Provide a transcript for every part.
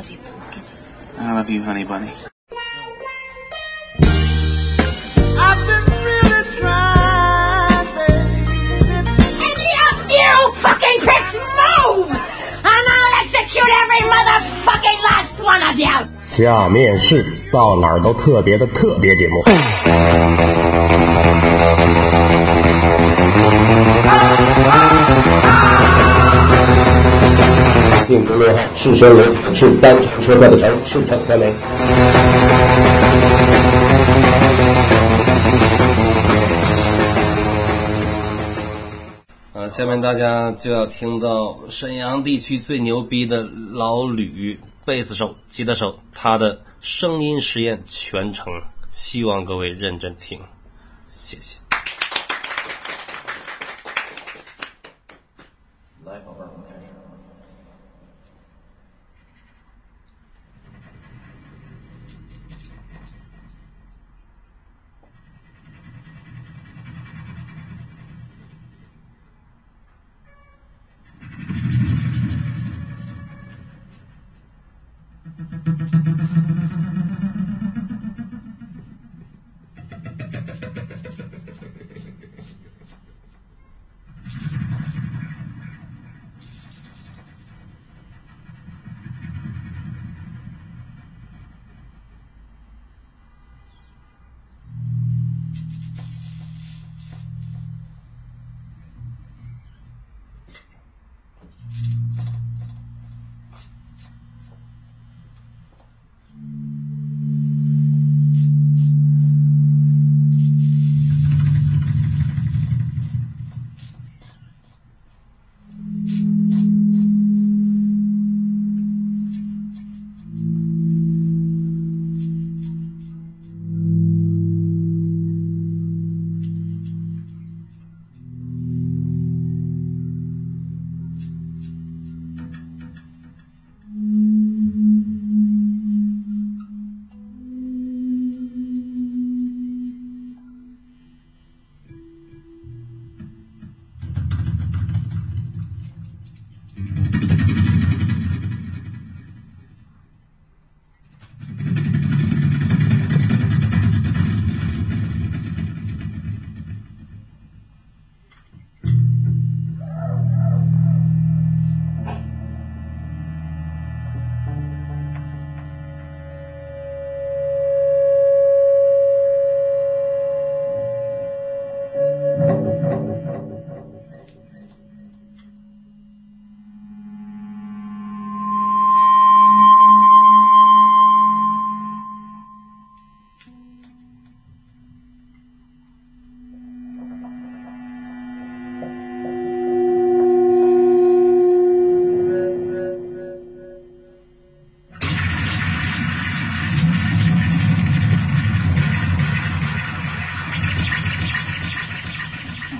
love you, pumpkin. I love you, honey bunny. I've been really trying, baby. Any of you fucking pricks move! And I'll execute every motherfucking last one of you! 下面是到哪儿都特别的特别节目。 进城六号赤身裸体的赤，单程车票的程，赤诚三枚。呃，下面大家就要听到沈阳地区最牛逼的老吕贝斯手、吉他手他的声音实验全程，希望各位认真听，谢谢。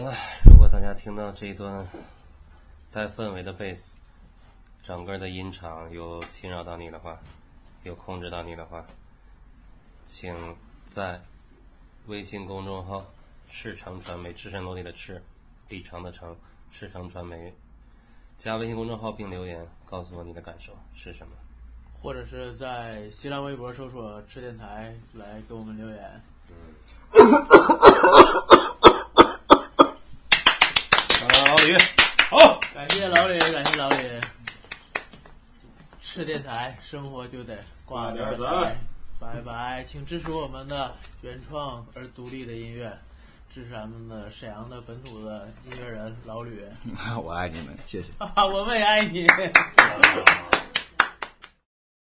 好了，如果大家听到这一段带氛围的贝斯，整个的音场有侵扰到你的话，有控制到你的话，请在微信公众号“赤诚传媒”赤身裸体的赤，立成的成，赤诚传媒，加微信公众号并留言，告诉我你的感受是什么。或者是在新浪微博搜索“赤电台”来给我们留言。老李，好。感谢老李，感谢老李。吃电台，生活就得挂点彩。拜拜，请支持我们的原创而独立的音乐，支持咱们的沈阳的本土的音乐人老吕。我爱你们，谢谢。我们也爱你。